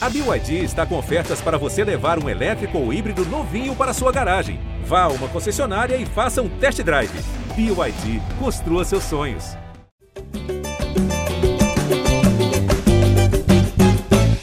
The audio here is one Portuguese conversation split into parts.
A BYD está com ofertas para você levar um elétrico ou híbrido novinho para sua garagem. Vá a uma concessionária e faça um test drive. BYD, construa seus sonhos.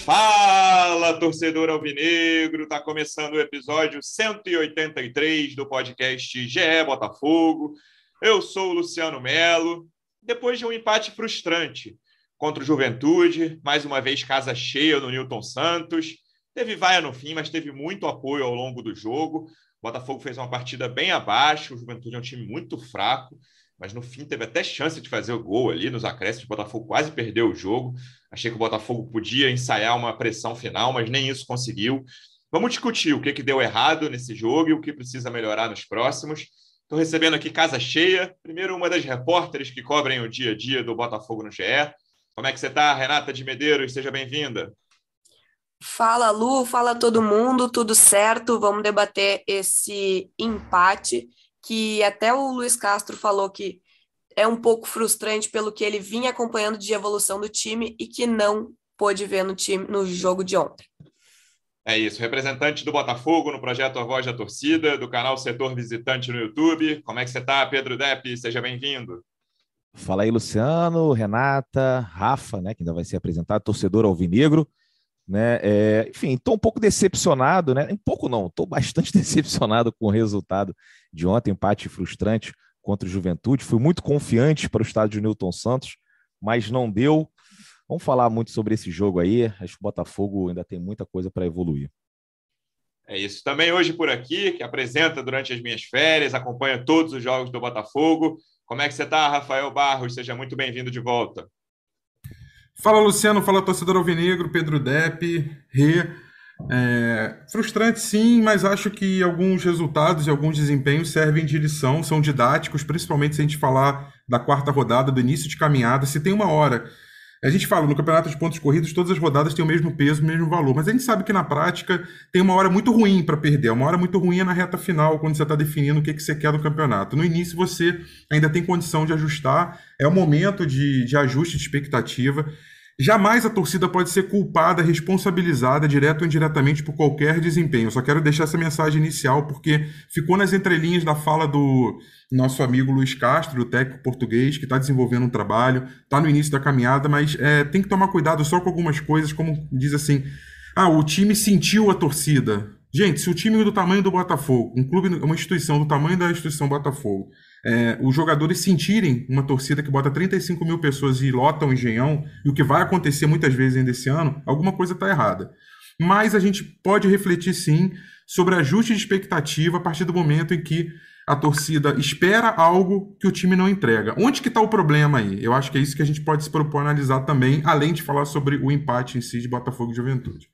Fala, torcedor alvinegro! Tá começando o episódio 183 do podcast GE Botafogo. Eu sou o Luciano Melo. Depois de um empate frustrante contra o Juventude, mais uma vez casa cheia no Newton Santos. Teve vaia no fim, mas teve muito apoio ao longo do jogo. O Botafogo fez uma partida bem abaixo, o Juventude é um time muito fraco, mas no fim teve até chance de fazer o gol ali nos acréscimos. O Botafogo quase perdeu o jogo. Achei que o Botafogo podia ensaiar uma pressão final, mas nem isso conseguiu. Vamos discutir o que, que deu errado nesse jogo e o que precisa melhorar nos próximos. Estou recebendo aqui casa cheia. Primeiro, uma das repórteres que cobrem o dia a dia do Botafogo no GE, como é que você está, Renata de Medeiros? Seja bem-vinda. Fala, Lu, fala todo mundo, tudo certo? Vamos debater esse empate que até o Luiz Castro falou que é um pouco frustrante pelo que ele vinha acompanhando de evolução do time e que não pôde ver no time no jogo de ontem. É isso, representante do Botafogo no projeto A Voz da Torcida, do canal Setor Visitante no YouTube. Como é que você está, Pedro Depp? Seja bem-vindo. Fala aí, Luciano, Renata, Rafa, né, que ainda vai ser apresentado, torcedor alvinegro, né? É, enfim, estou um pouco decepcionado, né? Um pouco não, estou bastante decepcionado com o resultado de ontem, empate frustrante contra o Juventude. Fui muito confiante para o estádio Newton Santos, mas não deu. Vamos falar muito sobre esse jogo aí. Acho que o Botafogo ainda tem muita coisa para evoluir. É isso. Também hoje por aqui, que apresenta durante as minhas férias, acompanha todos os jogos do Botafogo. Como é que você está, Rafael Barros? Seja muito bem-vindo de volta. Fala, Luciano. Fala, torcedor alvinegro, Pedro Depp, Rê. É, frustrante sim, mas acho que alguns resultados e alguns desempenhos servem de lição, são didáticos, principalmente se a gente falar da quarta rodada, do início de caminhada. Se tem uma hora a gente fala, no campeonato de pontos corridos, todas as rodadas têm o mesmo peso, o mesmo valor. Mas a gente sabe que na prática tem uma hora muito ruim para perder. Uma hora muito ruim é na reta final, quando você está definindo o que, que você quer do campeonato. No início você ainda tem condição de ajustar, é o momento de, de ajuste de expectativa. Jamais a torcida pode ser culpada, responsabilizada, direto ou indiretamente, por qualquer desempenho. Eu só quero deixar essa mensagem inicial, porque ficou nas entrelinhas da fala do nosso amigo Luiz Castro, o técnico português, que está desenvolvendo um trabalho, está no início da caminhada, mas é, tem que tomar cuidado só com algumas coisas, como diz assim: ah, o time sentiu a torcida. Gente, se o time do tamanho do Botafogo, um clube, uma instituição do tamanho da instituição Botafogo, é, os jogadores sentirem uma torcida que bota 35 mil pessoas e lota o engenhão, e o que vai acontecer muitas vezes ainda esse ano, alguma coisa está errada. Mas a gente pode refletir sim sobre ajuste de expectativa a partir do momento em que a torcida espera algo que o time não entrega. Onde que está o problema aí? Eu acho que é isso que a gente pode se propor analisar também, além de falar sobre o empate em si de Botafogo e Juventude.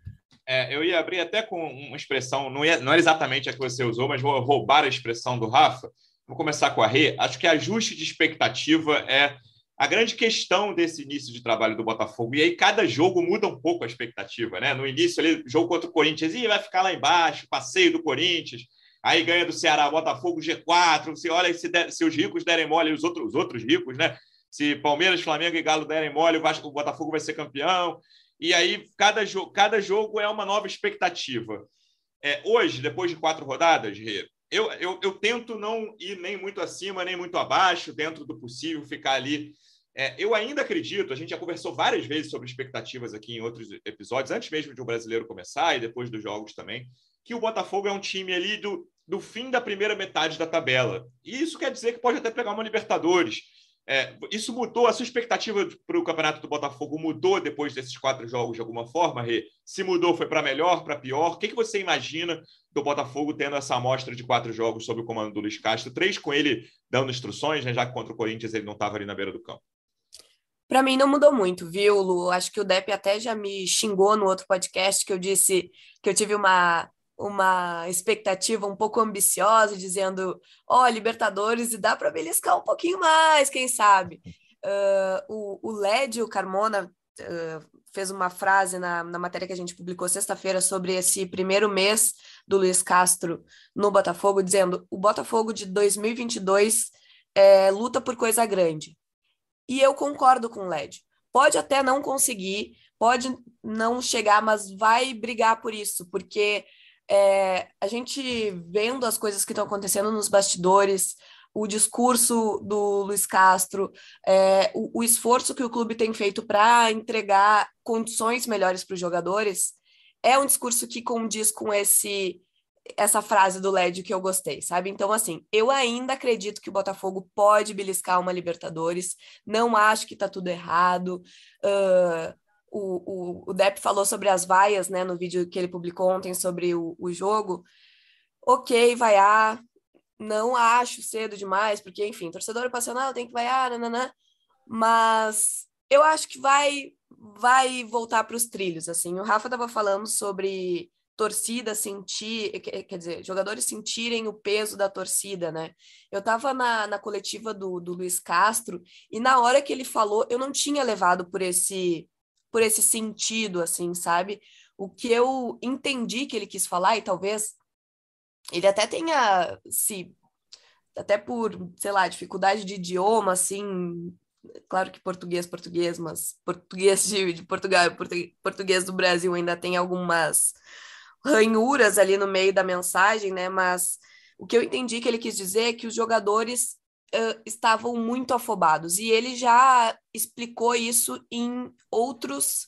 É, eu ia abrir até com uma expressão, não, é, não é exatamente a que você usou, mas vou roubar a expressão do Rafa, Vou começar com a Rê. Acho que ajuste de expectativa é a grande questão desse início de trabalho do Botafogo. E aí cada jogo muda um pouco a expectativa, né? No início, ali, jogo contra o Corinthians, e vai ficar lá embaixo, passeio do Corinthians. Aí ganha do Ceará, Botafogo G4. Você olha se, der, se os ricos derem mole, os outros, os outros ricos, né? Se Palmeiras, Flamengo e Galo derem mole, o, Vasco, o Botafogo vai ser campeão. E aí cada, jo cada jogo é uma nova expectativa. É, hoje, depois de quatro rodadas, Rê, eu, eu, eu, tento não ir nem muito acima, nem muito abaixo, dentro do possível, ficar ali. É, eu ainda acredito, a gente já conversou várias vezes sobre expectativas aqui em outros episódios, antes mesmo de o um brasileiro começar e depois dos jogos também, que o Botafogo é um time ali do, do fim da primeira metade da tabela. E isso quer dizer que pode até pegar uma Libertadores. É, isso mudou, a sua expectativa para o campeonato do Botafogo mudou depois desses quatro jogos de alguma forma, Rê? Se mudou, foi para melhor, para pior? O que, que você imagina do Botafogo tendo essa amostra de quatro jogos sob o comando do Luiz Castro? Três com ele dando instruções, né, já que contra o Corinthians ele não estava ali na beira do campo. Para mim não mudou muito, viu, Lu? Acho que o Depp até já me xingou no outro podcast que eu disse que eu tive uma uma expectativa um pouco ambiciosa, dizendo: ó, oh, Libertadores, e dá para beliscar um pouquinho mais, quem sabe? Uh, o, o Led, o Carmona, uh, fez uma frase na, na matéria que a gente publicou sexta-feira sobre esse primeiro mês do Luiz Castro no Botafogo, dizendo: o Botafogo de 2022 é, luta por coisa grande. E eu concordo com o Led. Pode até não conseguir, pode não chegar, mas vai brigar por isso, porque é, a gente vendo as coisas que estão acontecendo nos bastidores, o discurso do Luiz Castro, é, o, o, esforço que o clube tem feito para entregar condições melhores para os jogadores, é um discurso que condiz com esse essa frase do LED que eu gostei, sabe? Então, assim, eu ainda acredito que o Botafogo pode beliscar uma Libertadores, não acho que tá tudo errado. Uh, o, o, o Depp falou sobre as vaias, né, no vídeo que ele publicou ontem sobre o, o jogo. Ok, vaiar, não acho cedo demais, porque, enfim, torcedor passional tem que vaiar, nananã, mas eu acho que vai vai voltar para os trilhos, assim. O Rafa estava falando sobre torcida sentir, quer dizer, jogadores sentirem o peso da torcida, né? Eu estava na, na coletiva do, do Luiz Castro e na hora que ele falou, eu não tinha levado por esse por esse sentido, assim, sabe? O que eu entendi que ele quis falar, e talvez ele até tenha se até por, sei lá, dificuldade de idioma, assim, claro que português, português, mas português de, de Portugal, português do Brasil ainda tem algumas ranhuras ali no meio da mensagem, né? Mas o que eu entendi que ele quis dizer é que os jogadores uh, estavam muito afobados e ele já explicou isso em outros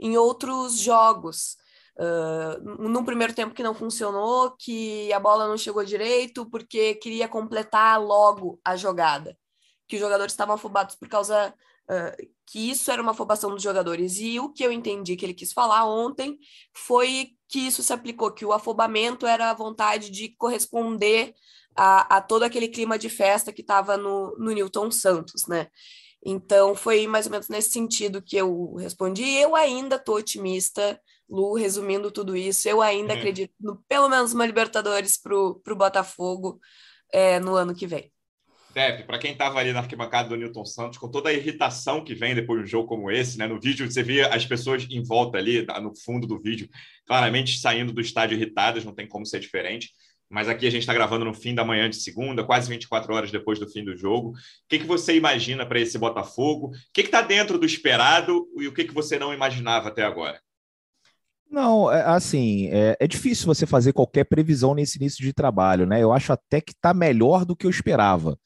em outros jogos. Uh, num primeiro tempo que não funcionou, que a bola não chegou direito, porque queria completar logo a jogada. Que os jogadores estavam afobados por causa uh, que isso era uma afobação dos jogadores. E o que eu entendi que ele quis falar ontem foi que isso se aplicou, que o afobamento era a vontade de corresponder a, a todo aquele clima de festa que estava no, no Newton Santos, né? Então, foi mais ou menos nesse sentido que eu respondi. Eu ainda estou otimista Lu, resumindo tudo isso, eu ainda é. acredito no pelo menos uma Libertadores para o Botafogo é, no ano que vem. Deve, para quem estava ali na arquibancada do Newton Santos, com toda a irritação que vem depois de um jogo como esse, né? No vídeo você via as pessoas em volta ali, no fundo do vídeo, claramente saindo do estádio irritadas, não tem como ser diferente. Mas aqui a gente está gravando no fim da manhã de segunda, quase 24 horas depois do fim do jogo. O que, que você imagina para esse Botafogo? O que está dentro do esperado e o que, que você não imaginava até agora? Não, é, assim, é, é, difícil você fazer qualquer previsão nesse início de trabalho, né? Eu acho até que está melhor do que eu esperava.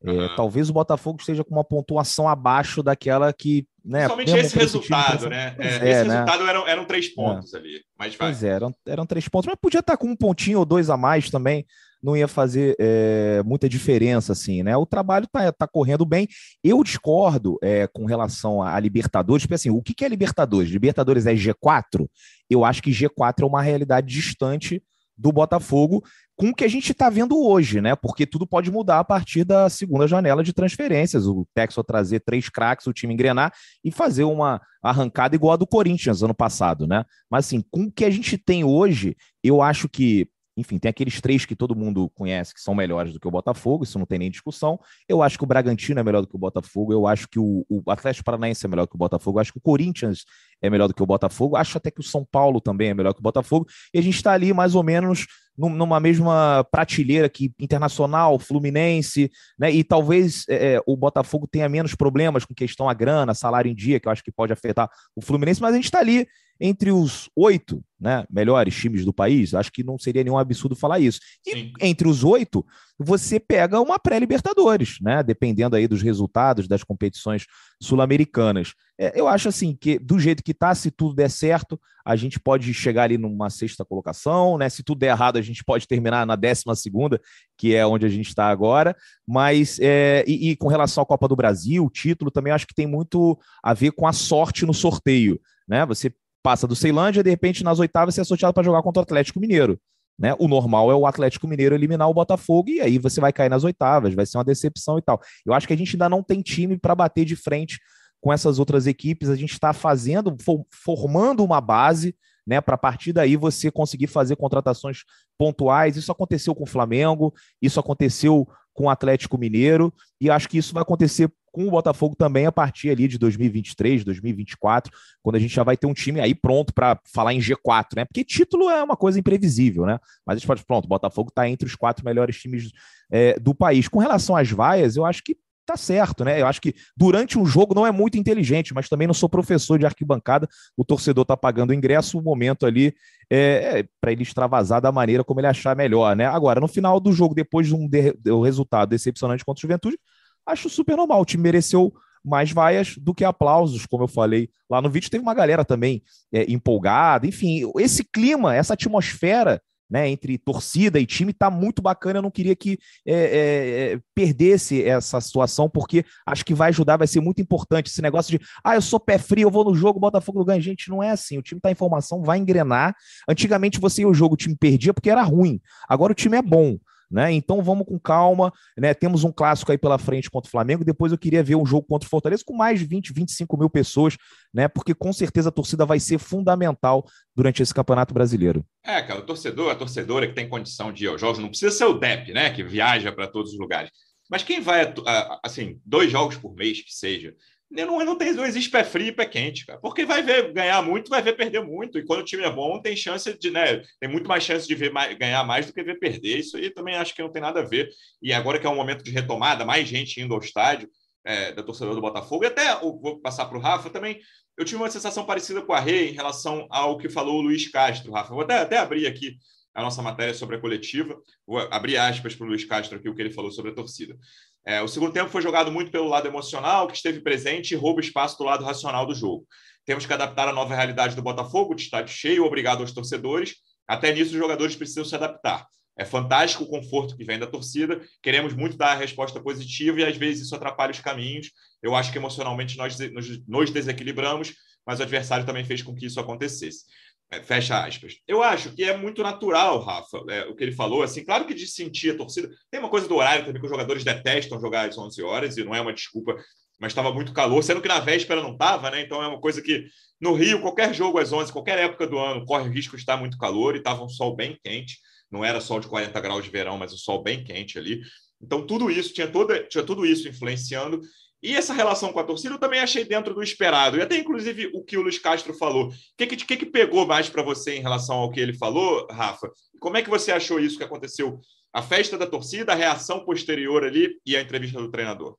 Uhum. É, talvez o Botafogo esteja com uma pontuação abaixo daquela que. Né, Principalmente esse resultado, né? É, esse é, né? resultado eram, eram três é. pontos ali. Mas vai. Pois é, eram, eram três pontos, mas podia estar tá com um pontinho ou dois a mais também não ia fazer é, muita diferença, assim, né? O trabalho tá, tá correndo bem. Eu discordo é, com relação a, Libertadores, porque assim, o que, que é Libertadores? Libertadores é G4? Eu acho que G4 é uma realidade distante do Botafogo com o que a gente está vendo hoje, né? Porque tudo pode mudar a partir da segunda janela de transferências. O Texo trazer três craques, o time engrenar e fazer uma arrancada igual a do Corinthians ano passado, né? Mas assim, com o que a gente tem hoje, eu acho que enfim, tem aqueles três que todo mundo conhece que são melhores do que o Botafogo, isso não tem nem discussão. Eu acho que o Bragantino é melhor do que o Botafogo, eu acho que o, o Atlético Paranaense é melhor que o Botafogo, eu acho que o Corinthians é melhor do que o Botafogo, acho até que o São Paulo também é melhor que o Botafogo, e a gente está ali mais ou menos numa mesma prateleira que Internacional, Fluminense, né? E talvez é, é, o Botafogo tenha menos problemas com questão a grana, salário em dia, que eu acho que pode afetar o Fluminense, mas a gente está ali entre os oito né, melhores times do país, acho que não seria nenhum absurdo falar isso. E Sim. entre os oito, você pega uma pré-Libertadores, né? Dependendo aí dos resultados das competições sul-americanas. É, eu acho assim que do jeito que tá, se tudo der certo, a gente pode chegar ali numa sexta colocação, né? Se tudo der errado, a gente pode terminar na décima segunda, que é onde a gente está agora. Mas é, e, e com relação à Copa do Brasil, o título também acho que tem muito a ver com a sorte no sorteio, né? Você passa do Ceilândia, de repente nas oitavas você é sorteado para jogar contra o Atlético Mineiro. Né? O normal é o Atlético Mineiro eliminar o Botafogo e aí você vai cair nas oitavas, vai ser uma decepção e tal. Eu acho que a gente ainda não tem time para bater de frente com essas outras equipes. A gente está fazendo, formando uma base, né, para partir daí você conseguir fazer contratações pontuais. Isso aconteceu com o Flamengo, isso aconteceu com o Atlético Mineiro e acho que isso vai acontecer com o Botafogo também a partir ali de 2023, 2024, quando a gente já vai ter um time aí pronto para falar em G4, né? Porque título é uma coisa imprevisível, né? Mas a gente pode, pronto, o Botafogo está entre os quatro melhores times é, do país. Com relação às vaias, eu acho que tá certo, né? Eu acho que durante um jogo não é muito inteligente, mas também não sou professor de arquibancada. O torcedor tá pagando o ingresso, o momento ali é, é para ele extravasar da maneira como ele achar melhor, né? Agora, no final do jogo, depois de um, de, um resultado decepcionante contra o Juventude, acho super normal. O time mereceu mais vaias do que aplausos, como eu falei lá no vídeo. Teve uma galera também é, empolgada, enfim, esse clima, essa atmosfera né, entre torcida e time tá muito bacana. Eu não queria que é, é, é, perdesse essa situação, porque acho que vai ajudar, vai ser muito importante esse negócio de ah, eu sou pé frio, eu vou no jogo, Botafogo não ganha. Gente, não é assim. O time tá em formação, vai engrenar. Antigamente você ia o jogo, o time perdia porque era ruim. Agora o time é bom. Né? Então vamos com calma, né? Temos um clássico aí pela frente contra o Flamengo. Depois eu queria ver um jogo contra o Fortaleza com mais de 20, 25 mil pessoas, né? Porque com certeza a torcida vai ser fundamental durante esse campeonato brasileiro. É, cara, o torcedor, a torcedora que tem condição de ir aos jogos, não precisa ser o DEP, né? Que viaja para todos os lugares. Mas quem vai, assim, dois jogos por mês que seja, não, não, tem, não existe pé frio e pé quente, cara. Porque vai ver ganhar muito, vai ver perder muito. E quando o time é bom, tem chance de, né? Tem muito mais chance de ver mais, ganhar mais do que ver perder. Isso aí também acho que não tem nada a ver. E agora que é um momento de retomada, mais gente indo ao estádio, é, da torcedora do Botafogo. E até vou passar para o Rafa também. Eu tive uma sensação parecida com a Rei em relação ao que falou o Luiz Castro, Rafa. Vou até, até abrir aqui a nossa matéria sobre a coletiva. Vou abrir aspas para o Luiz Castro aqui, o que ele falou sobre a torcida. É, o segundo tempo foi jogado muito pelo lado emocional, que esteve presente e rouba espaço do lado racional do jogo. Temos que adaptar a nova realidade do Botafogo, de estádio cheio, obrigado aos torcedores. Até nisso, os jogadores precisam se adaptar. É fantástico o conforto que vem da torcida. Queremos muito dar a resposta positiva e às vezes isso atrapalha os caminhos. Eu acho que emocionalmente nós nos, nos desequilibramos, mas o adversário também fez com que isso acontecesse. É, fecha aspas. Eu acho que é muito natural, Rafa, é, o que ele falou. Assim, claro que de sentir a torcida. Tem uma coisa do horário também que os jogadores detestam jogar às 11 horas, e não é uma desculpa, mas estava muito calor, sendo que na véspera não estava, né? Então é uma coisa que no Rio, qualquer jogo às 11, qualquer época do ano, corre o risco de estar muito calor e estava um sol bem quente. Não era sol de 40 graus de verão, mas um sol bem quente ali. Então, tudo isso, tinha, toda, tinha tudo isso influenciando. E essa relação com a torcida eu também achei dentro do esperado. E até, inclusive, o que o Luiz Castro falou. O que, que, que pegou mais para você em relação ao que ele falou, Rafa? Como é que você achou isso que aconteceu? A festa da torcida, a reação posterior ali e a entrevista do treinador?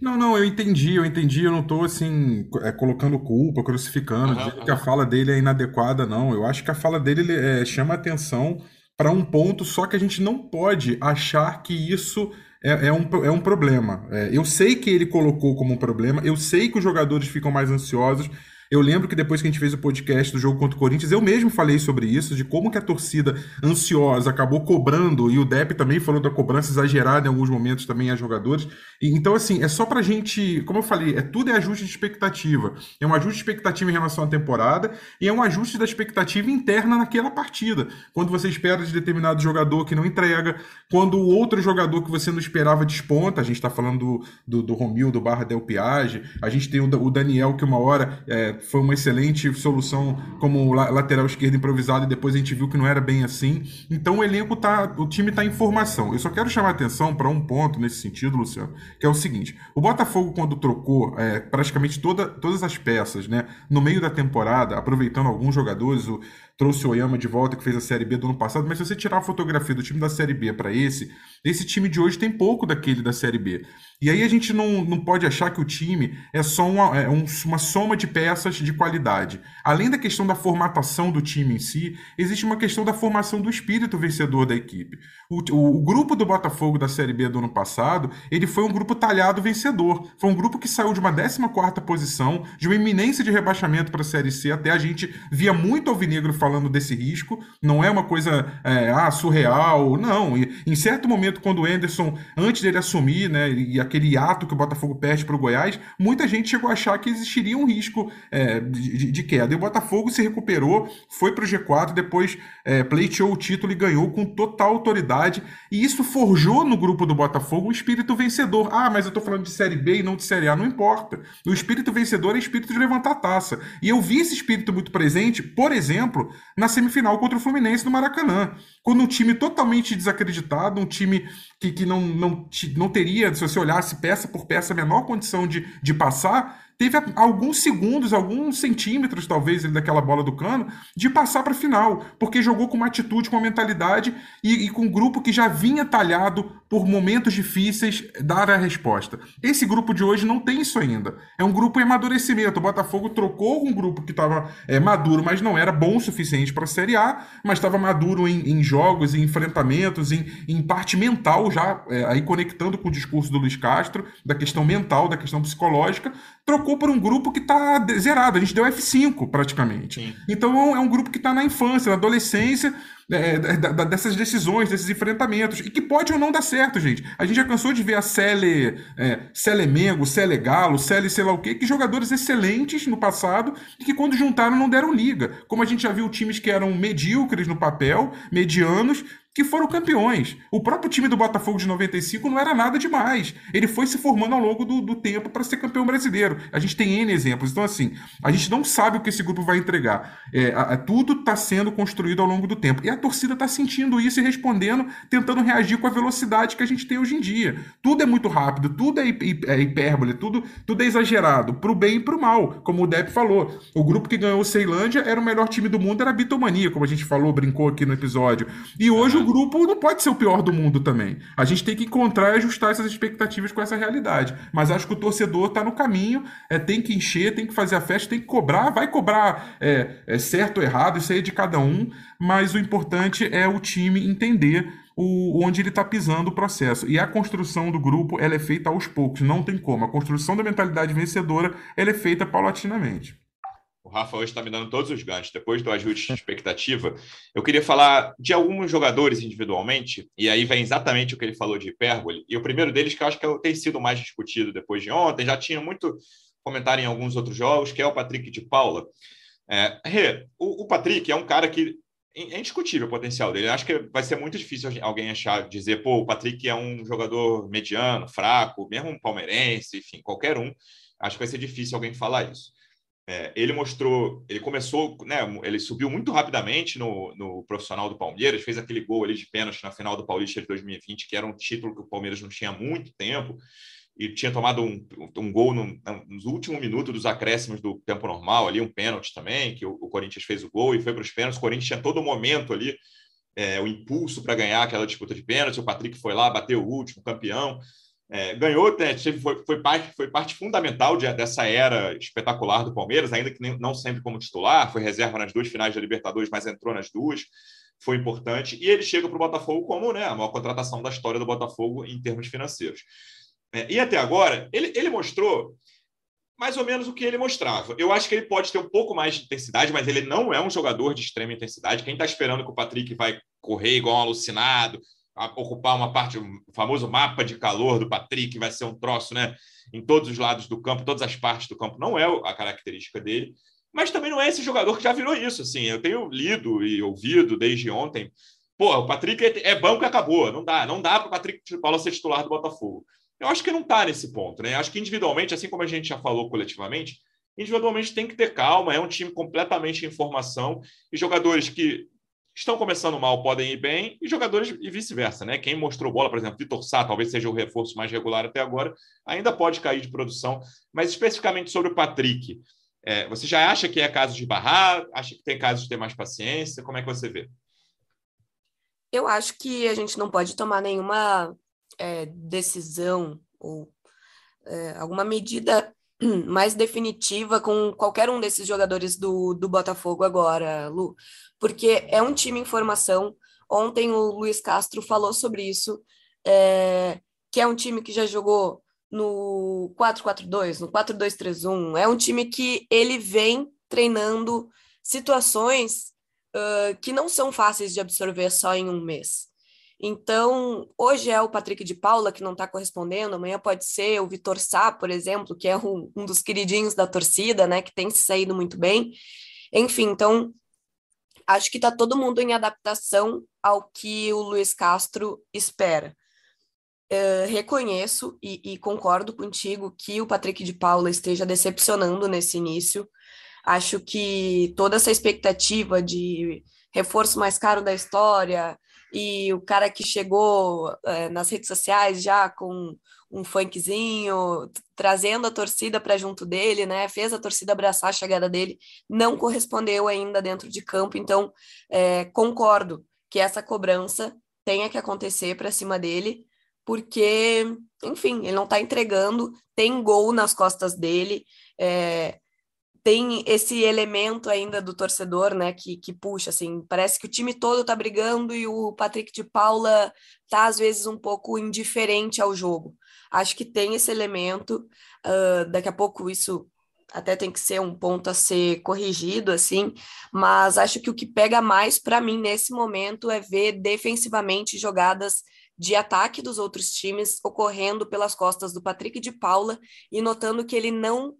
Não, não, eu entendi, eu entendi. Eu não estou assim, é, colocando culpa, crucificando, uhum, uhum. que a fala dele é inadequada, não. Eu acho que a fala dele é, chama atenção para um ponto, só que a gente não pode achar que isso é, é, um, é um problema. É, eu sei que ele colocou como um problema, eu sei que os jogadores ficam mais ansiosos, eu lembro que depois que a gente fez o podcast do jogo contra o Corinthians, eu mesmo falei sobre isso, de como que a torcida ansiosa acabou cobrando, e o Depp também falou da cobrança exagerada em alguns momentos também a jogadores. E, então, assim, é só pra gente, como eu falei, é tudo é ajuste de expectativa. É um ajuste de expectativa em relação à temporada e é um ajuste da expectativa interna naquela partida. Quando você espera de determinado jogador que não entrega, quando o outro jogador que você não esperava desponta, a gente está falando do, do, do Romil, do Barra Del Piage, a gente tem o, o Daniel que uma hora é, foi uma excelente solução como lateral esquerdo improvisado e depois a gente viu que não era bem assim. Então o elenco tá, o time está em formação. Eu só quero chamar atenção para um ponto nesse sentido, Luciano, que é o seguinte: o Botafogo quando trocou é, praticamente toda, todas as peças, né, no meio da temporada, aproveitando alguns jogadores, o trouxe o Oyama de volta, que fez a Série B do ano passado, mas se você tirar a fotografia do time da Série B para esse, esse time de hoje tem pouco daquele da Série B. E aí a gente não, não pode achar que o time é só uma, é um, uma soma de peças de qualidade. Além da questão da formatação do time em si, existe uma questão da formação do espírito vencedor da equipe. O, o, o grupo do Botafogo da Série B do ano passado, ele foi um grupo talhado vencedor. Foi um grupo que saiu de uma 14ª posição, de uma iminência de rebaixamento para a Série C, até a gente via muito alvinegro falando desse risco. Não é uma coisa é, ah, surreal, não. E, em certo momento, quando o Anderson, antes dele assumir, né, e aquele ato que o Botafogo perde para o Goiás, muita gente chegou a achar que existiria um risco é, de, de, queda. E o Botafogo se recuperou, foi para o G4, depois é, pleiteou o título e ganhou com total autoridade. E isso forjou no grupo do Botafogo um espírito vencedor. Ah, mas eu estou falando de Série B e não de Série A. Não importa. O espírito vencedor é espírito de levantar a taça. E eu vi esse espírito muito presente, por exemplo, na semifinal contra o Fluminense no Maracanã. Quando um time totalmente desacreditado, um time que, que não, não, não teria, se você olhasse peça por peça, a menor condição de, de passar, teve alguns segundos, alguns centímetros, talvez, daquela bola do cano, de passar para a final, porque jogou com uma atitude, com uma mentalidade e, e, com um grupo que já vinha talhado por momentos difíceis dar a resposta. Esse grupo de hoje não tem isso ainda. É um grupo em amadurecimento. O Botafogo trocou um grupo que estava é, maduro, mas não era bom o suficiente para a Série A, mas estava maduro em, em, jogos, em enfrentamentos, em, em parte mental já, é, aí conectando com o discurso do Luiz Castro, da questão mental, da questão psicológica, trocou por um grupo que está zerado. A gente deu F5 praticamente. Sim. Então é um grupo que está na infância, na adolescência, é, dessas decisões, desses enfrentamentos. E que pode ou não dar certo, gente. A gente já cansou de ver a Cele, é, Cele Mengo, Cele Galo, Cele sei lá o quê, que jogadores excelentes no passado e que quando juntaram não deram liga. Como a gente já viu times que eram medíocres no papel, medianos, que foram campeões. O próprio time do Botafogo de 95 não era nada demais. Ele foi se formando ao longo do, do tempo para ser campeão brasileiro. A gente tem N exemplos. Então, assim, a gente não sabe o que esse grupo vai entregar. É, a, a, tudo está sendo construído ao longo do tempo. E a torcida está sentindo isso e respondendo, tentando reagir com a velocidade que a gente tem hoje em dia. Tudo é muito rápido, tudo é, é hipérbole, tudo, tudo é exagerado, para o bem e para o mal. Como o Depp falou, o grupo que ganhou o Ceilândia era o melhor time do mundo, era a Bitomania, como a gente falou, brincou aqui no episódio. E hoje o grupo não pode ser o pior do mundo também. A gente tem que encontrar e ajustar essas expectativas com essa realidade. Mas acho que o torcedor está no caminho, é, tem que encher, tem que fazer a festa, tem que cobrar, vai cobrar é, é certo ou errado, isso aí é de cada um, mas o importante é o time entender o, onde ele está pisando o processo. E a construção do grupo ela é feita aos poucos, não tem como. A construção da mentalidade vencedora ela é feita paulatinamente. Rafa hoje está me dando todos os ganchos. Depois do ajuste de expectativa, eu queria falar de alguns jogadores individualmente, e aí vem exatamente o que ele falou de hipérbole. E o primeiro deles, que eu acho que é tem sido mais discutido depois de ontem, já tinha muito comentário em alguns outros jogos, que é o Patrick de Paula. É, o, o Patrick é um cara que é indiscutível o potencial dele. Eu acho que vai ser muito difícil alguém achar, dizer, pô, o Patrick é um jogador mediano, fraco, mesmo um palmeirense, enfim, qualquer um. Acho que vai ser difícil alguém falar isso. É, ele mostrou, ele começou, né, ele subiu muito rapidamente no, no profissional do Palmeiras, fez aquele gol ali de pênalti na final do Paulista de 2020, que era um título que o Palmeiras não tinha há muito tempo, e tinha tomado um, um gol no, nos últimos minutos dos acréscimos do tempo normal, ali um pênalti também, que o, o Corinthians fez o gol e foi para os pênaltis. O Corinthians tinha todo momento ali, é, o impulso para ganhar aquela disputa de pênalti. O Patrick foi lá, bateu o último, campeão. É, ganhou, né, foi, foi, parte, foi parte fundamental de, dessa era espetacular do Palmeiras, ainda que nem, não sempre como titular, foi reserva nas duas finais da Libertadores, mas entrou nas duas, foi importante. E ele chega para o Botafogo como né, a maior contratação da história do Botafogo em termos financeiros. É, e até agora, ele, ele mostrou mais ou menos o que ele mostrava. Eu acho que ele pode ter um pouco mais de intensidade, mas ele não é um jogador de extrema intensidade. Quem está esperando que o Patrick vai correr igual um alucinado, ocupar uma parte, o famoso mapa de calor do Patrick, vai ser um troço, né? Em todos os lados do campo, todas as partes do campo, não é a característica dele. Mas também não é esse jogador que já virou isso. Assim, eu tenho lido e ouvido desde ontem. Pô, o Patrick é, é banco e acabou. Não dá, não dá para o Patrick de ser titular do Botafogo. Eu acho que não está nesse ponto, né? Acho que individualmente, assim como a gente já falou coletivamente, individualmente tem que ter calma. É um time completamente em formação e jogadores que estão começando mal podem ir bem e jogadores e vice-versa, né? Quem mostrou bola, por exemplo, Vitor Sá, talvez seja o reforço mais regular até agora, ainda pode cair de produção. Mas especificamente sobre o Patrick, é, você já acha que é caso de barrar? Acha que tem caso de ter mais paciência? Como é que você vê? Eu acho que a gente não pode tomar nenhuma é, decisão ou é, alguma medida mais definitiva com qualquer um desses jogadores do, do Botafogo agora, Lu, porque é um time em formação. Ontem o Luiz Castro falou sobre isso, é, que é um time que já jogou no 4-4-2, no 4-2-3-1. É um time que ele vem treinando situações uh, que não são fáceis de absorver só em um mês. Então, hoje é o Patrick de Paula que não está correspondendo, amanhã pode ser o Vitor Sá, por exemplo, que é um, um dos queridinhos da torcida, né, que tem se saído muito bem. Enfim, então, acho que está todo mundo em adaptação ao que o Luiz Castro espera. Uh, reconheço e, e, concordo contigo que o Patrick de Paula esteja decepcionando nesse início. Acho que toda essa expectativa de reforço mais caro da história, e o cara que chegou é, nas redes sociais já com um funkzinho, trazendo a torcida para junto dele, né? Fez a torcida abraçar a chegada dele, não correspondeu ainda dentro de campo. Então, é, concordo que essa cobrança tenha que acontecer para cima dele, porque, enfim, ele não está entregando, tem gol nas costas dele. É, tem esse elemento ainda do torcedor, né, que, que puxa, assim, parece que o time todo tá brigando e o Patrick de Paula tá, às vezes, um pouco indiferente ao jogo. Acho que tem esse elemento, uh, daqui a pouco isso até tem que ser um ponto a ser corrigido, assim, mas acho que o que pega mais para mim nesse momento é ver defensivamente jogadas de ataque dos outros times ocorrendo pelas costas do Patrick de Paula e notando que ele não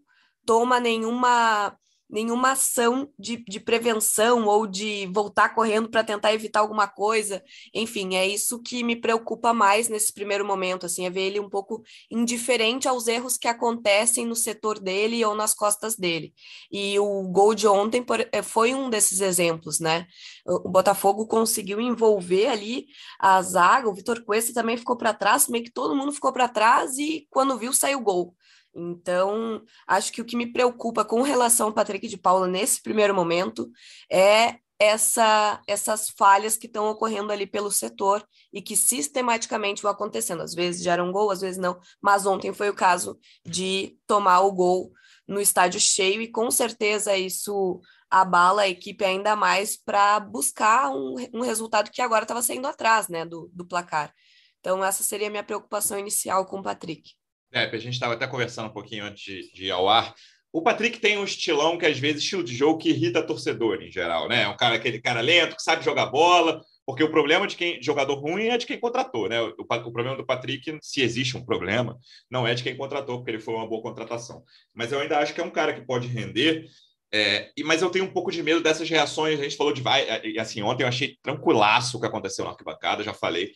toma nenhuma nenhuma ação de, de prevenção ou de voltar correndo para tentar evitar alguma coisa. Enfim, é isso que me preocupa mais nesse primeiro momento, assim, é ver ele um pouco indiferente aos erros que acontecem no setor dele ou nas costas dele. E o gol de ontem eh, foi um desses exemplos, né? O Botafogo conseguiu envolver ali a zaga, o Vitor Cuesta também ficou para trás, meio que todo mundo ficou para trás e quando viu saiu o gol. Então, acho que o que me preocupa com relação ao Patrick de Paula nesse primeiro momento é essa, essas falhas que estão ocorrendo ali pelo setor e que sistematicamente vão acontecendo. Às vezes geram gol, às vezes não, mas ontem foi o caso de tomar o gol no estádio cheio e com certeza isso abala a equipe ainda mais para buscar um, um resultado que agora estava saindo atrás né, do, do placar. Então, essa seria a minha preocupação inicial com o Patrick. É, a gente estava até conversando um pouquinho antes de, de ir ao ar. O Patrick tem um estilão que, às vezes, estilo de jogo que irrita torcedor em geral, né? Um cara, aquele cara lento, que sabe jogar bola, porque o problema de quem jogador ruim é de quem contratou, né? O, o, problema do Patrick, se existe um problema, não é de quem contratou, porque ele foi uma boa contratação. Mas eu ainda acho que é um cara que pode render. É, mas eu tenho um pouco de medo dessas reações. A gente falou de vai, e assim, ontem eu achei tranquilaço o que aconteceu na arquibancada, já falei.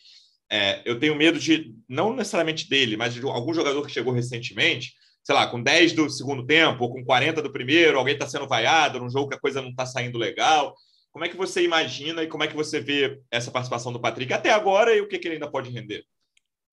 É, eu tenho medo de, não necessariamente dele, mas de algum jogador que chegou recentemente, sei lá, com 10 do segundo tempo, ou com 40 do primeiro, alguém está sendo vaiado num jogo que a coisa não está saindo legal. Como é que você imagina e como é que você vê essa participação do Patrick até agora e o que, que ele ainda pode render?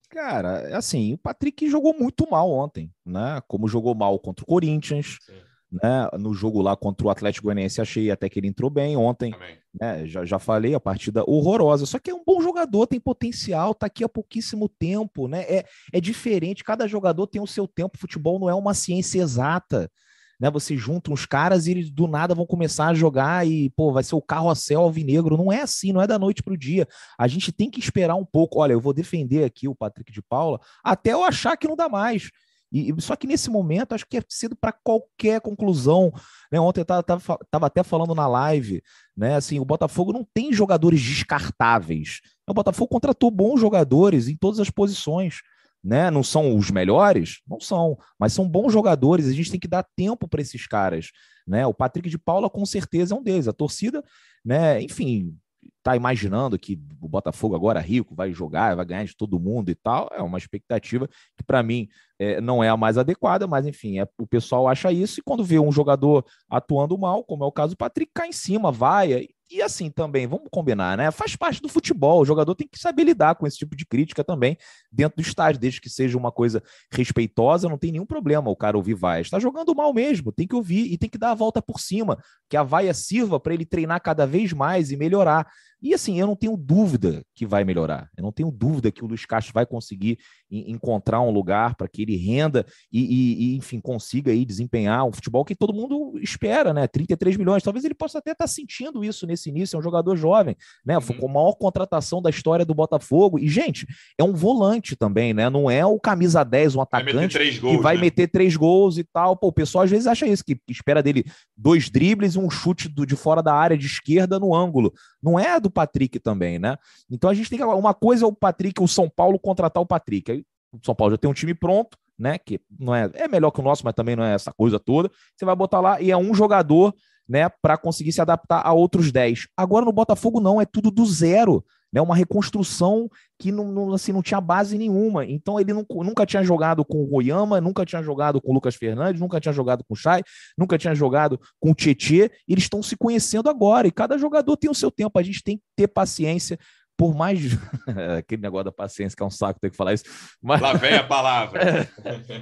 Cara, assim, o Patrick jogou muito mal ontem, né? Como jogou mal contra o Corinthians, Sim né? No jogo lá contra o Atlético Goianiense, achei até que ele entrou bem ontem. Né? Já, já falei, a partida horrorosa. Só que é um bom jogador, tem potencial, tá aqui há pouquíssimo tempo, né? É, é diferente, cada jogador tem o seu tempo. Futebol não é uma ciência exata. Né, você junta uns caras e eles do nada vão começar a jogar e, pô, vai ser o carro a céu alvinegro. Não é assim, não é da noite para o dia. A gente tem que esperar um pouco. Olha, eu vou defender aqui o Patrick de Paula até eu achar que não dá mais. E, só que nesse momento, acho que é cedo para qualquer conclusão. Né? Ontem eu estava até falando na live, né? Assim, o Botafogo não tem jogadores descartáveis. O Botafogo contratou bons jogadores em todas as posições. Né? Não são os melhores? Não são, mas são bons jogadores. A gente tem que dar tempo para esses caras. Né? O Patrick de Paula, com certeza, é um deles. A torcida, né? enfim, está imaginando que o Botafogo agora rico vai jogar, vai ganhar de todo mundo e tal, é uma expectativa que para mim é, não é a mais adequada, mas enfim, é, o pessoal acha isso e quando vê um jogador atuando mal, como é o caso do Patrick, cai em cima, vai. E assim também, vamos combinar, né? Faz parte do futebol, o jogador tem que saber lidar com esse tipo de crítica também dentro do estádio, desde que seja uma coisa respeitosa, não tem nenhum problema o cara ouvir vai. Está jogando mal mesmo, tem que ouvir e tem que dar a volta por cima, que a vaia sirva para ele treinar cada vez mais e melhorar. E assim, eu não tenho dúvida que vai melhorar. Eu não tenho dúvida que o Luiz Castro vai conseguir encontrar um lugar para que ele renda e, e, enfim, consiga aí desempenhar um futebol que todo mundo espera, né? 33 milhões. Talvez ele possa até estar tá sentindo isso nesse início. É um jogador jovem, né? Foi uhum. a maior contratação da história do Botafogo. E, gente, é um volante também, né? Não é o camisa 10, um atacante vai gols, que vai né? meter três gols e tal. Pô, o pessoal às vezes acha isso, que espera dele dois dribles e um chute do, de fora da área de esquerda no ângulo. Não é do Patrick também, né? Então a gente tem que. Uma coisa é o Patrick, o São Paulo contratar o Patrick. O São Paulo já tem um time pronto, né? Que não é, é melhor que o nosso, mas também não é essa coisa toda. Você vai botar lá e é um jogador, né, para conseguir se adaptar a outros 10. Agora no Botafogo não, é tudo do zero né, uma reconstrução que não, não, assim, não tinha base nenhuma. Então ele nunca tinha jogado com o Goiama, nunca tinha jogado com o Lucas Fernandes, nunca tinha jogado com o Chay, nunca tinha jogado com o Tietê. Eles estão se conhecendo agora e cada jogador tem o seu tempo. A gente tem que ter paciência por mais. Aquele negócio da paciência, que é um saco ter que falar isso. Mas... Lá vem a palavra.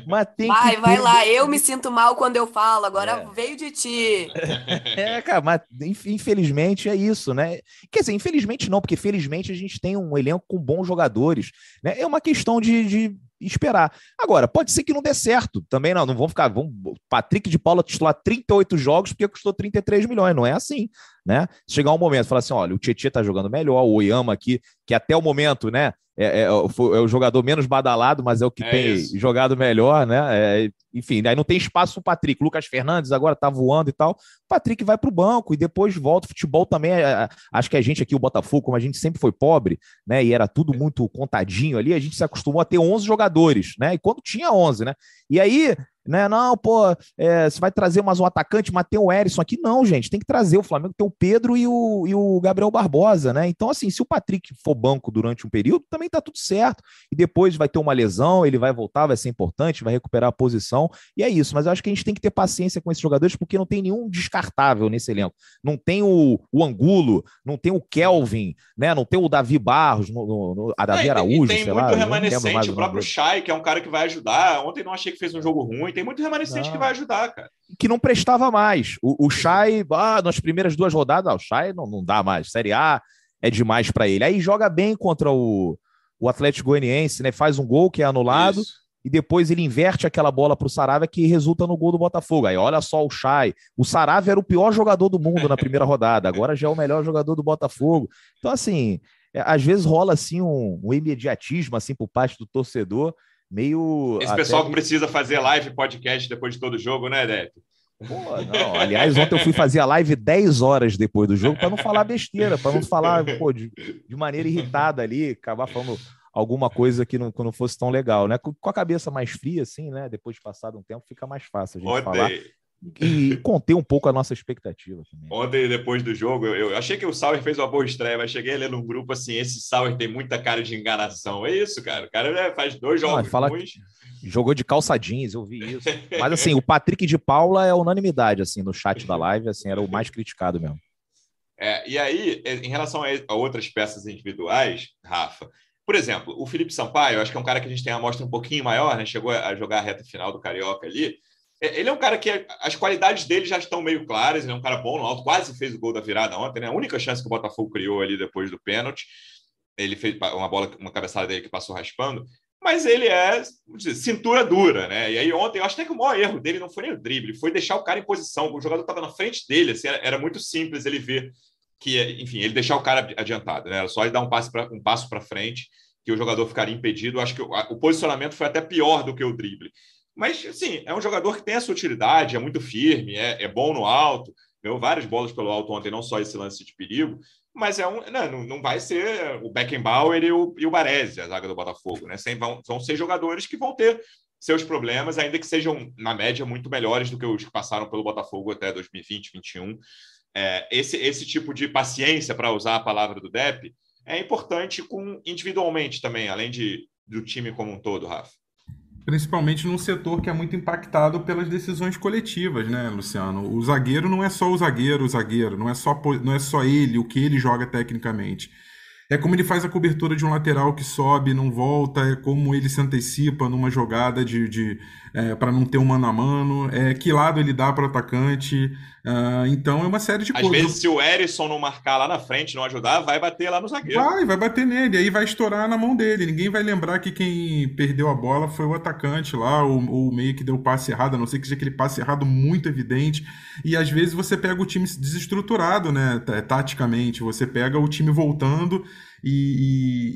mas tem vai, que vai ter... lá. Eu me sinto mal quando eu falo, agora é. veio de ti. É, cara, mas infelizmente é isso, né? Quer dizer, infelizmente não, porque felizmente a gente tem um elenco com bons jogadores. Né? É uma questão de, de esperar. Agora, pode ser que não dê certo. Também não, não vão ficar. Vão, Patrick de Paula titular 38 jogos porque custou 33 milhões. Não é assim, né? Chegar um momento, falar assim: olha, o Tietchan tá jogando melhor, o Oyama aqui, que até o momento, né? É, é, é, o jogador menos badalado, mas é o que é tem isso. jogado melhor, né? É, enfim, aí não tem espaço o Patrick. Lucas Fernandes agora tá voando e tal. O Patrick vai para o banco e depois volta. O futebol também, é, acho que a gente aqui, o Botafogo, como a gente sempre foi pobre, né? E era tudo muito contadinho ali, a gente se acostumou a ter 11 jogadores, né? E quando tinha 11, né? E aí né? Não, pô, é, você vai trazer mais um atacante, mas tem o Erisson aqui. Não, gente, tem que trazer. O Flamengo tem o Pedro e o, e o Gabriel Barbosa, né? Então, assim, se o Patrick for banco durante um período, também tá tudo certo. E depois vai ter uma lesão, ele vai voltar, vai ser importante, vai recuperar a posição. E é isso. Mas eu acho que a gente tem que ter paciência com esses jogadores, porque não tem nenhum descartável nesse elenco. Não tem o, o Angulo, não tem o Kelvin, né? Não tem o Davi Barros, no, no, no a Davi Araújo. E tem muito lá, remanescente, o próprio Chay, que é um cara que vai ajudar. Ontem não achei que fez um jogo ruim tem muito remanescente não. que vai ajudar, cara. Que não prestava mais. O, o Chay, ah, nas primeiras duas rodadas, ah, o Chay não, não dá mais. Série A é demais para ele. Aí joga bem contra o, o Atlético Goianiense, né? Faz um gol que é anulado. Isso. E depois ele inverte aquela bola para o Saravia que resulta no gol do Botafogo. Aí olha só o Chay. O Saravia era o pior jogador do mundo na primeira rodada. Agora já é o melhor jogador do Botafogo. Então, assim, é, às vezes rola assim um, um imediatismo assim por parte do torcedor meio. Esse pessoal que precisa fazer live podcast depois de todo jogo, né, Depp? Pô, não. Aliás, ontem eu fui fazer a live 10 horas depois do jogo para não falar besteira, para não falar pô, de, de, maneira irritada ali, acabar falando alguma coisa que não, que não fosse tão legal, né? Com, a cabeça mais fria, assim, né? Depois de passado um tempo, fica mais fácil a gente falar e conter um pouco a nossa expectativa também. Ontem, depois do jogo, eu, eu achei que o Sauer fez uma boa estreia, mas cheguei ali num grupo assim: esse Sauer tem muita cara de enganação. É isso, cara. O cara né, faz dois jogos Não, fala ruins. Jogou de calça jeans, eu vi isso. Mas assim, o Patrick de Paula é unanimidade, assim, no chat da live, assim, era o mais criticado mesmo. É, e aí, em relação a outras peças individuais, Rafa, por exemplo, o Felipe Sampaio, acho que é um cara que a gente tem a amostra um pouquinho maior, né? Chegou a jogar a reta final do Carioca ali. É, ele é um cara que as qualidades dele já estão meio claras, ele é um cara bom no alto, quase fez o gol da virada ontem, né? A única chance que o Botafogo criou ali depois do pênalti. Ele fez uma bola, uma cabeçada dele que passou raspando, mas ele é dizer, cintura dura, né? E aí ontem, eu acho até que o maior erro dele não foi nem o drible, foi deixar o cara em posição. O jogador estava na frente dele, assim, era, era, muito simples ele ver que, enfim, ele deixar o cara adiantado, né? Era só ele dar um passo para um passo para frente que o jogador ficaria impedido. Eu acho que o, o posicionamento foi até pior do que o drible. Mas, sim, é um jogador que tem essa utilidade, é muito firme, é, é bom no alto, ganhou várias bolas pelo alto ontem, não só esse lance de perigo, mas é um, não, não vai ser o Beckenbauer e o, e o Baresi, a zaga do Botafogo, né? Sem, vão, vão ser jogadores que vão ter seus problemas, ainda que sejam, na média, muito melhores do que os que passaram pelo Botafogo até 2020, 2021. É, esse, esse tipo de paciência, para usar a palavra do Depp, é importante com individualmente também, além de, do time como um todo, Rafa principalmente num setor que é muito impactado pelas decisões coletivas, né, Luciano? O zagueiro não é só o zagueiro, o zagueiro, não é só, não é só ele, o que ele joga tecnicamente. É como ele faz a cobertura de um lateral que sobe, não volta, é como ele se antecipa numa jogada de, de é, para não ter um mano a mano, é, que lado ele dá para o atacante. Uh, então é uma série de Às coisas. Às vezes, se o Erisson não marcar lá na frente, não ajudar, vai bater lá no zagueiro. Vai, vai bater nele, aí vai estourar na mão dele. Ninguém vai lembrar que quem perdeu a bola foi o atacante lá, ou o meio que deu o passe errado, a não ser que seja aquele passe errado muito evidente. E às vezes você pega o time desestruturado, né? Taticamente. Você pega o time voltando e,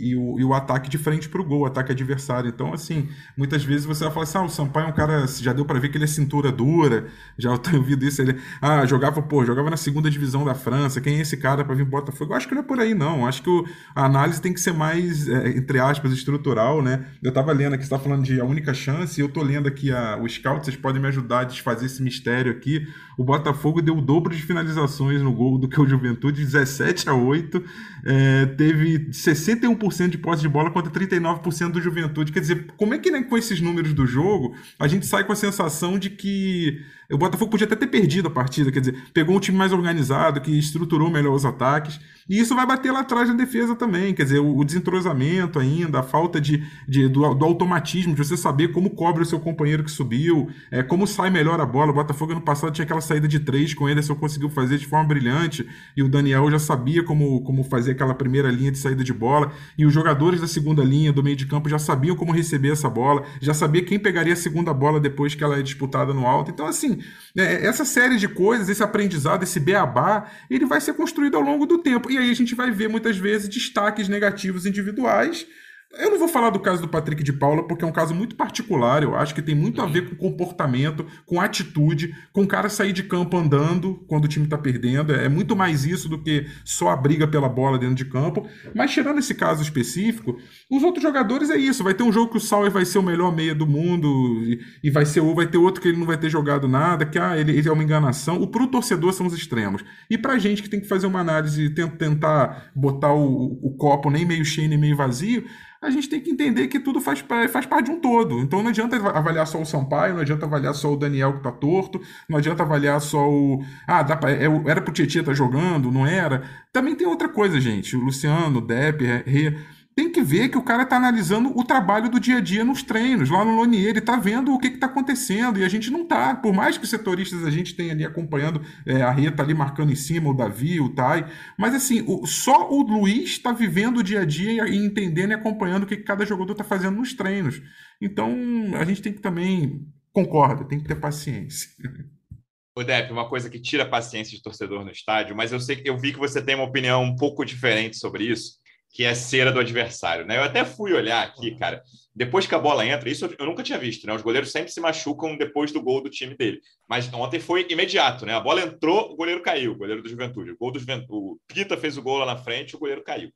e, e, o, e o, ataque de frente para o gol, ataque adversário. Então, assim, muitas vezes você vai falar assim: ah, o Sampaio é um cara, já deu para ver que ele é cintura dura, já tenho ouvido isso. Ele, ah, jogava, pô, jogava na segunda divisão da França, quem é esse cara para vir Botafogo? Eu acho que não é por aí, não. Eu acho que o, a análise tem que ser mais, é, entre aspas, estrutural, né? Eu estava lendo aqui, você está falando de a única chance, e eu estou lendo aqui a, o Scout, vocês podem me ajudar a desfazer esse mistério aqui. O Botafogo deu o dobro de finalizações no gol do que o Juventude, 17 a 8. É, teve 61% de posse de bola contra 39% do Juventude. Quer dizer, como é que né, com esses números do jogo a gente sai com a sensação de que O Botafogo podia até ter perdido a partida, quer dizer, pegou um time mais organizado, que estruturou melhor os ataques, e isso vai bater lá atrás na defesa também, quer dizer, o, desentrosamento ainda, a falta de, de do, do, automatismo, de você saber como cobre o seu companheiro que subiu, é, como sai melhor a bola. O Botafogo ano passado tinha aquela saída de três com o Ederson conseguiu fazer de forma brilhante, e o Daniel já sabia como, como fazer aquela primeira linha de saída de bola, e os jogadores da segunda linha, do meio de campo, já sabiam como receber essa bola, já sabia quem pegaria a segunda bola depois que ela é disputada no alto. Então, assim, é, essa série de coisas, esse aprendizado, esse beabá, ele vai ser construído ao longo do tempo. E aí a gente vai ver muitas vezes destaques negativos individuais eu não vou falar do caso do Patrick de Paula, porque é um caso muito particular. Eu acho que tem muito a ver com comportamento, com atitude, com o cara sair de campo andando quando o time está perdendo. É muito mais isso do que só a briga pela bola dentro de campo. Mas tirando esse caso específico, os outros jogadores é isso. Vai ter um jogo que o Sauer vai ser o melhor meia do mundo, e, vai ser ou vai ter outro que ele não vai ter jogado nada, que ah, ele, ele é uma enganação. O pro torcedor são os extremos. E pra gente que tem que fazer uma análise e tentar botar o, o copo nem meio cheio nem meio vazio a gente tem que entender que tudo faz, faz parte de um todo. Então não adianta avaliar só o Sampaio, não adianta avaliar só o Daniel que tá torto, não adianta avaliar só o. Ah, dá pra, é, era pro Tietchan tá jogando, não era. Também tem outra coisa, gente. O Luciano, o Depp, Rê tem que ver que o cara está analisando o trabalho do dia a dia nos treinos. Lá no Lonier, ele está vendo o que está acontecendo e a gente não está. Por mais que os setoristas a gente tenha ali acompanhando, é, a Rita ali marcando em cima, o Davi, o Tai, mas assim, o, só o Luiz está vivendo o dia a dia e, entendendo e acompanhando o que cada jogador está fazendo nos treinos. Então, a gente tem que também, concorda, tem que ter paciência. O Depp, uma coisa que tira a paciência de torcedor no estádio, mas eu sei eu vi que você tem uma opinião um pouco diferente sobre isso que é cera do adversário. Né? Eu até fui olhar aqui, cara, depois que a bola entra, isso eu nunca tinha visto, né? Os goleiros sempre se machucam depois do gol do time dele. Mas ontem foi imediato, né? A bola entrou, o goleiro caiu, o goleiro do Juventude. O gol do Juventude, o Pita fez o gol lá na frente, o goleiro caiu.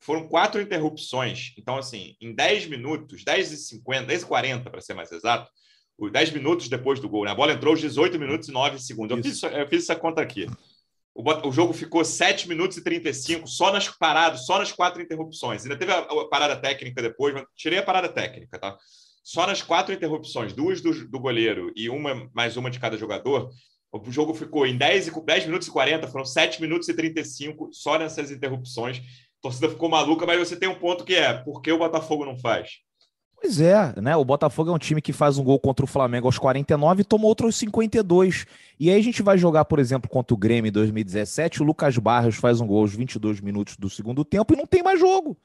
Foram quatro interrupções. Então, assim, em 10 minutos, 10 e 50, 10 e 40, para ser mais exato, os 10 minutos depois do gol, né? A bola entrou os 18 minutos e 9 segundos. Eu fiz, eu fiz essa conta aqui. O, jogo ficou 7 minutos e 35 só nas paradas, só nas quatro interrupções. Ainda teve a, a parada técnica depois, mas tirei a parada técnica, tá? Só nas quatro interrupções, duas do, do goleiro e uma mais uma de cada jogador, o jogo ficou em 10, 10 minutos e 40, foram 7 minutos e 35 só nessas interrupções. A torcida ficou maluca, mas você tem um ponto que é: por que o Botafogo não faz? Pois é, né? O Botafogo é um time que faz um gol contra o Flamengo aos 49 e toma outro aos 52. E aí a gente vai jogar, por exemplo, contra o Grêmio em 2017, o Lucas Barros faz um gol aos 22 minutos do segundo tempo e não tem mais jogo.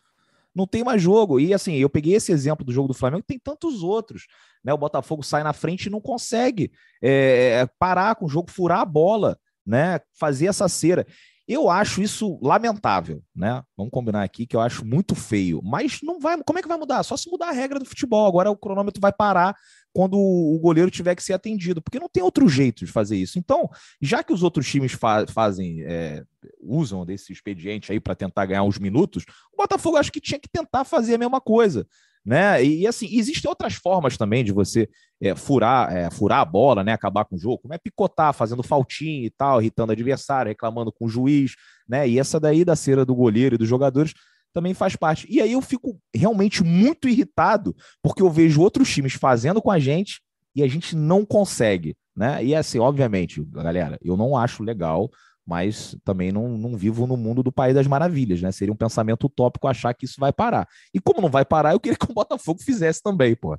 Não tem mais jogo. E assim, eu peguei esse exemplo do jogo do Flamengo, tem tantos outros. Né? O Botafogo sai na frente e não consegue é, parar com o jogo, furar a bola, né? Fazer essa cera. Eu acho isso lamentável, né? Vamos combinar aqui que eu acho muito feio. Mas não vai. Como é que vai mudar? Só se mudar a regra do futebol. Agora o cronômetro vai parar quando o goleiro tiver que ser atendido, porque não tem outro jeito de fazer isso. Então, já que os outros times fa fazem, é, usam desse expediente aí para tentar ganhar uns minutos, o Botafogo acho que tinha que tentar fazer a mesma coisa né? E, assim, existem outras formas também de você é, furar, é, furar a bola, né? Acabar com o jogo, como é picotar, fazendo faltinha e tal, irritando o adversário, reclamando com o juiz, né? E essa daí da cera do goleiro e dos jogadores também faz parte. E aí eu fico realmente muito irritado, porque eu vejo outros times fazendo com a gente e a gente não consegue, né? E assim, obviamente, galera, eu não acho legal mas também não, não vivo no mundo do País das Maravilhas, né? Seria um pensamento utópico achar que isso vai parar. E como não vai parar, eu queria que o Botafogo fizesse também, pô.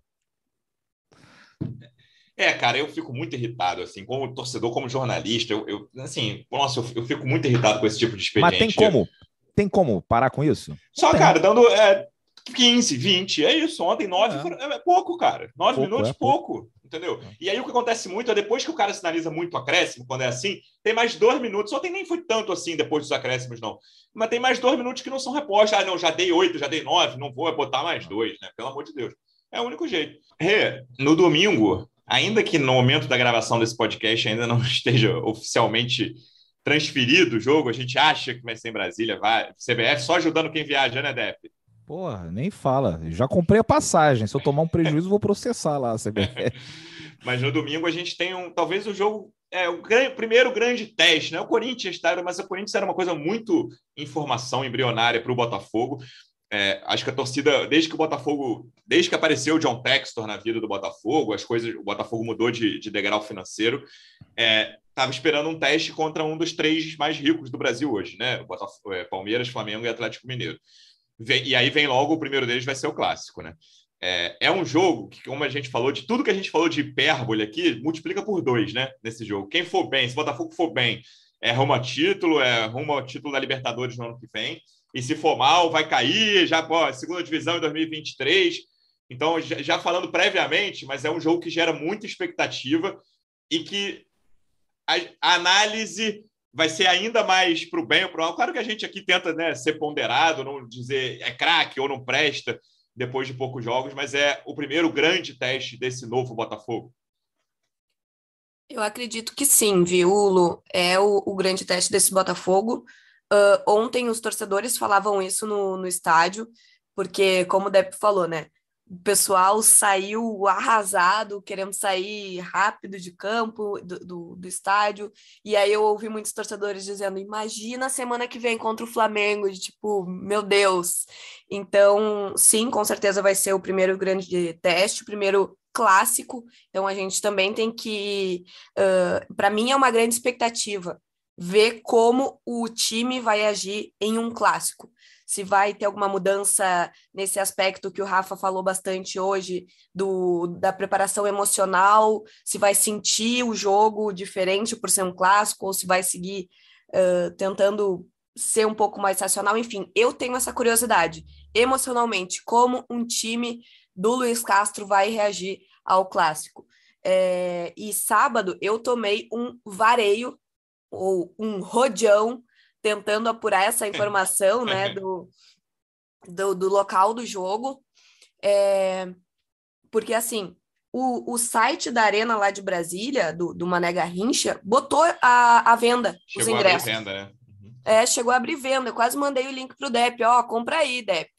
É, cara, eu fico muito irritado, assim, como torcedor, como jornalista, eu, eu assim, nossa, eu, eu, fico muito irritado com esse tipo de expediente. Mas tem como, tem como parar com isso? Só, cara, dando é, 15, 20, é isso, ontem 9, é, é pouco, cara, 9 minutos, é pouco. pouco entendeu? É. E aí o que acontece muito é depois que o cara sinaliza muito acréscimo, quando é assim, tem mais dois minutos. Ontem nem foi tanto assim depois dos acréscimos, não. Mas tem mais dois minutos que não são repostos. Ah, não, já dei oito, já dei nove, não vou botar mais dois, né? Pelo amor de Deus. É o único jeito. Rê, no domingo, ainda que no momento da gravação desse podcast ainda não esteja oficialmente transferido o jogo, a gente acha que vai ser em Brasília, vai. CBF só ajudando quem viaja, né, Dep? Porra, nem fala. Já comprei a passagem. Se eu tomar um prejuízo, vou processar lá a CBF. mas no domingo a gente tem um, talvez o jogo é o grande, primeiro grande teste, né? O Corinthians tá, mas o Corinthians era uma coisa muito informação embrionária para o Botafogo. É, acho que a torcida, desde que o Botafogo, desde que apareceu o John Textor na vida do Botafogo, as coisas, o Botafogo mudou de, de degrau financeiro. Estava é, esperando um teste contra um dos três mais ricos do Brasil hoje, né? Botafogo, é, Palmeiras, Flamengo e Atlético Mineiro. Vem, e aí vem logo o primeiro deles, vai ser o clássico, né? É, é, um jogo que, como a gente falou, de tudo que a gente falou de hipérbole aqui, multiplica por dois, né? Nesse jogo. Quem for bem, se o Botafogo for bem, é rumo a título, é rumo ao título da Libertadores no ano que vem. E se for mal, vai cair, já, pô, segunda divisão em 2023. Então, já, já falando previamente, mas é um jogo que gera muita expectativa e que a, a análise vai ser ainda mais para o bem ou para o mal. Claro que a gente aqui tenta né, ser ponderado, não dizer é craque ou não presta depois de poucos jogos, mas é o primeiro grande teste desse novo Botafogo. Eu acredito que sim, viu, Lu? É o, o grande teste desse Botafogo. Uh, ontem os torcedores falavam isso no, no estádio, porque, como o Depp falou, né? O pessoal saiu arrasado, querendo sair rápido de campo, do, do, do, estádio. E aí eu ouvi muitos torcedores dizendo: imagina a semana que vem contra o Flamengo, de tipo, meu Deus. Então, sim, com certeza vai ser o primeiro grande teste, o primeiro clássico. Então a gente também tem que. Uh, Para mim é uma grande expectativa ver como o time vai agir em um clássico. Se vai ter alguma mudança nesse aspecto que o Rafa falou bastante hoje, do, da preparação emocional, se vai sentir o jogo diferente por ser um clássico, ou se vai seguir uh, tentando ser um pouco mais racional. Enfim, eu tenho essa curiosidade, emocionalmente, como um time do Luiz Castro vai reagir ao clássico. É, e sábado eu tomei um vareio ou um rodeão tentando apurar essa informação né, do, do, do, local do jogo. É, porque, assim, o, o site da Arena lá de Brasília, do, do Mané Garrincha, botou a, a venda chegou os ingressos. A venda, né? Uhum. É, chegou a abrir venda. Eu quase mandei o link para o Dep, ó, compra aí, Dep.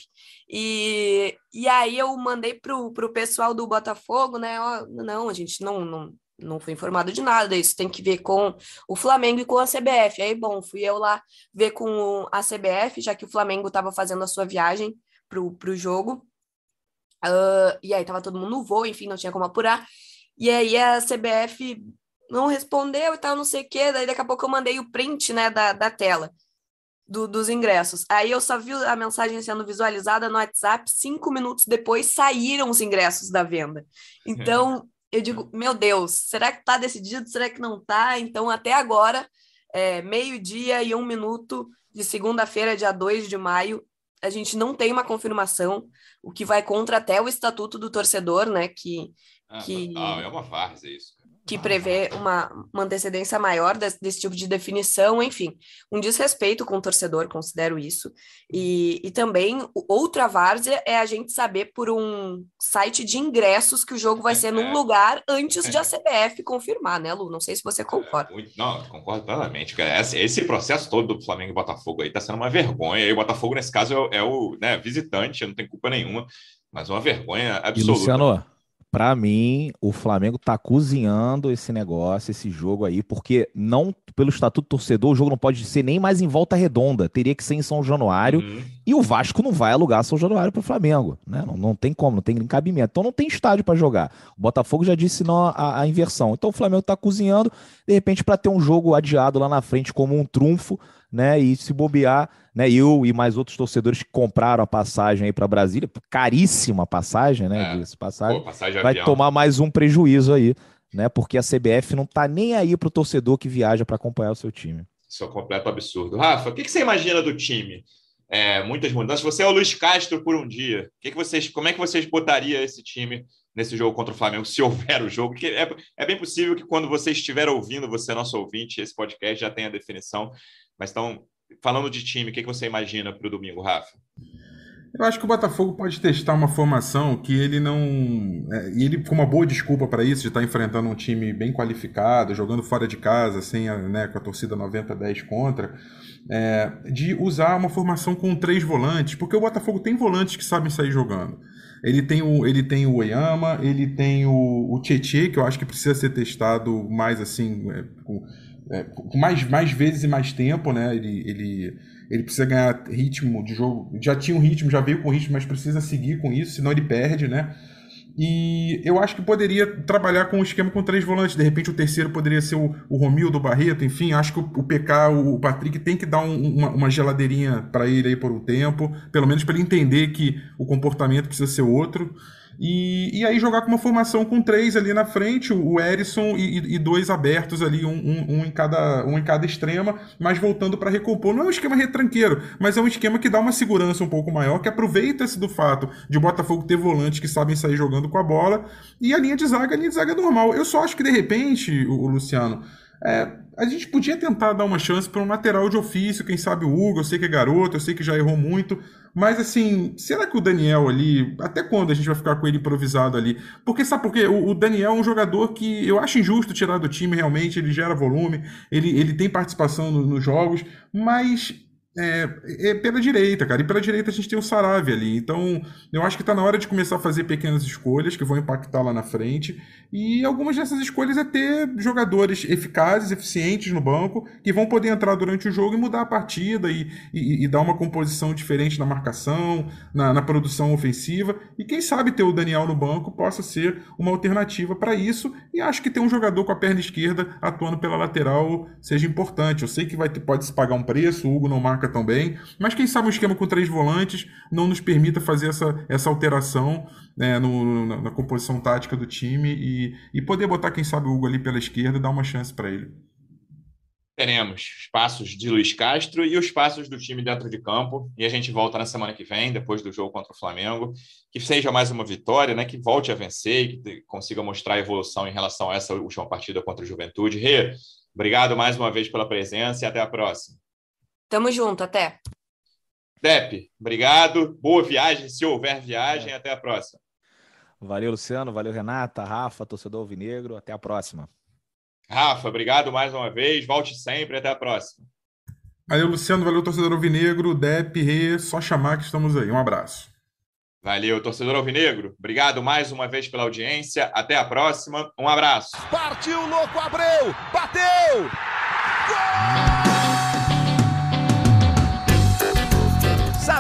E, e aí eu mandei pro, pro pessoal do Botafogo, né? Ó, não, a gente não, não, não foi informado de nada, isso tem que ver com o Flamengo e com a CBF. Aí, bom, fui eu lá ver com a CBF, já que o Flamengo estava fazendo a sua viagem pro, pro jogo. Uh, e aí tava todo mundo no voo, enfim, não tinha como apurar. E aí a CBF não respondeu e tal, não sei o quê. Daí daqui a pouco eu mandei o print, né, da, da tela do, dos ingressos. Aí eu só vi a mensagem sendo visualizada no WhatsApp, cinco minutos depois saíram os ingressos da venda. Então, eu digo, meu Deus, será que está decidido? Será que não está? Então, até agora, é, meio-dia e um minuto de segunda-feira, dia 2 de maio, a gente não tem uma confirmação, o que vai contra até o estatuto do torcedor, né? Que, ah, que... É uma várzea isso que prevê uma, uma antecedência maior desse, desse, tipo de definição, enfim, um desrespeito com o torcedor, considero isso. E, e também, outra várzea é a gente saber por um site de ingressos que o jogo vai ser num é. lugar antes de a CBF confirmar, né, Lu? Não sei se você concorda. É, não, concordo plenamente. Esse, esse processo todo do Flamengo e Botafogo aí tá sendo uma vergonha. E o Botafogo, nesse caso, é, é o né, visitante, não tem culpa nenhuma, mas uma vergonha absoluta. E, Luciano, para mim, o Flamengo tá cozinhando esse negócio, esse jogo aí, porque não pelo estatuto torcedor, o jogo não pode ser nem mais em volta redonda, teria que ser em São Januário, uhum. e o Vasco não vai alugar São Januário para o Flamengo, né? Não, não tem como, não tem cabimento. Então não tem estádio para jogar. O Botafogo já disse não a, a inversão. Então o Flamengo tá cozinhando, de repente para ter um jogo adiado lá na frente como um trunfo, né? E se bobear, né? Eu e mais outros torcedores que compraram a passagem aí para Brasília, caríssima passagem, né? É. passagem, Pô, passagem vai avião. tomar mais um prejuízo aí, né? Porque a CBF não tá nem aí para o torcedor que viaja para acompanhar o seu time. Isso é um completo absurdo. Rafa, o que, que você imagina do time? É, muitas mudanças. Você é o Luiz Castro por um dia. Que que vocês, como é que vocês botariam esse time nesse jogo contra o Flamengo, se houver o jogo? Porque é, é bem possível que quando você estiver ouvindo, você é nosso ouvinte, esse podcast já tenha a definição. Mas então, falando de time, o que, você imagina para o domingo, Rafa? Eu acho que o Botafogo pode testar uma formação que ele não. É, e ele, com uma boa desculpa para isso, de estar tá enfrentando um time bem qualificado, jogando fora de casa, sem a, né, com a torcida 90-10 contra, é, de usar uma formação com três volantes, porque o Botafogo tem volantes que sabem sair jogando. Ele tem o, ele tem o Oyama, ele tem o, o Tietê, que eu acho que precisa ser testado mais assim, é, com, é, mais, mais vezes e mais tempo, né? Ele, ele, ele precisa ganhar ritmo de jogo. Já tinha um ritmo, já veio com ritmo, mas precisa seguir com isso, senão ele perde, né? E eu acho que poderia trabalhar com um esquema com três volantes. De repente, o terceiro poderia ser o, o Romildo Barreto. Enfim, acho que o, o PK, o, o Patrick, tem que dar um, uma, uma, geladeirinha para ele aí por um tempo, pelo menos para ele entender que o comportamento precisa ser outro. E, e aí jogar com uma formação com três ali na frente, o Erisson e, e dois abertos ali, um, um, um, em cada, um em cada extrema, mas voltando para recompor. Não é um esquema retranqueiro, mas é um esquema que dá uma segurança um pouco maior, que aproveita-se do fato de o Botafogo ter volantes que sabem sair jogando com a bola, e a linha de zaga, a linha de zaga é normal. Eu só acho que de repente, o, o Luciano, é, a gente podia tentar dar uma chance para um lateral de ofício, quem sabe o Hugo, eu sei que é garoto, eu sei que já errou muito, mas assim, será que o Daniel ali, até quando a gente vai ficar com ele improvisado ali? Porque sabe por quê? O, o Daniel é um jogador que eu acho injusto tirar do time realmente, ele gera volume, ele, ele tem participação no, nos jogos, mas é, é, pela direita, cara. E pela direita a gente tem o Sarave ali. Então, eu acho que está na hora de começar a fazer pequenas escolhas que vão impactar lá na frente. E algumas dessas escolhas é ter jogadores eficazes, eficientes no banco, que vão poder entrar durante o jogo e mudar a partida e, e, e dar uma composição diferente na marcação, na, na, produção ofensiva. E quem sabe ter o Daniel no banco possa ser uma alternativa para isso. E acho que ter um jogador com a perna esquerda atuando pela lateral seja importante. Eu sei que vai ter, pode se pagar um preço, o Hugo não marca tão bem, mas quem sabe um esquema com três volantes não nos permita fazer essa, essa alteração né, no, na, na, composição tática do time e, e poder botar, quem sabe, o Hugo ali pela esquerda e dar uma chance para ele. Teremos os passos de Luiz Castro e os passos do time dentro de campo. E a gente volta na semana que vem, depois do jogo contra o Flamengo. Que seja mais uma vitória, né? que volte a vencer e que consiga mostrar a evolução em relação a essa última partida contra o Juventude. Rê, obrigado mais uma vez pela presença e até a próxima. Tamo junto, até. Dep, obrigado. Boa viagem, se houver viagem. É. Até a próxima. Valeu, Luciano. Valeu, Renata, Rafa, torcedor Alvinegro. Até a próxima. Rafa, obrigado mais uma vez. Volte sempre. Até a próxima. Valeu, Luciano. Valeu, torcedor Alvinegro. Dep, Rê, só chamar que estamos aí. Um abraço. Valeu, torcedor Alvinegro. Obrigado mais uma vez pela audiência. Até a próxima. Um abraço. Partiu, louco, Abreu! Bateu! Gol!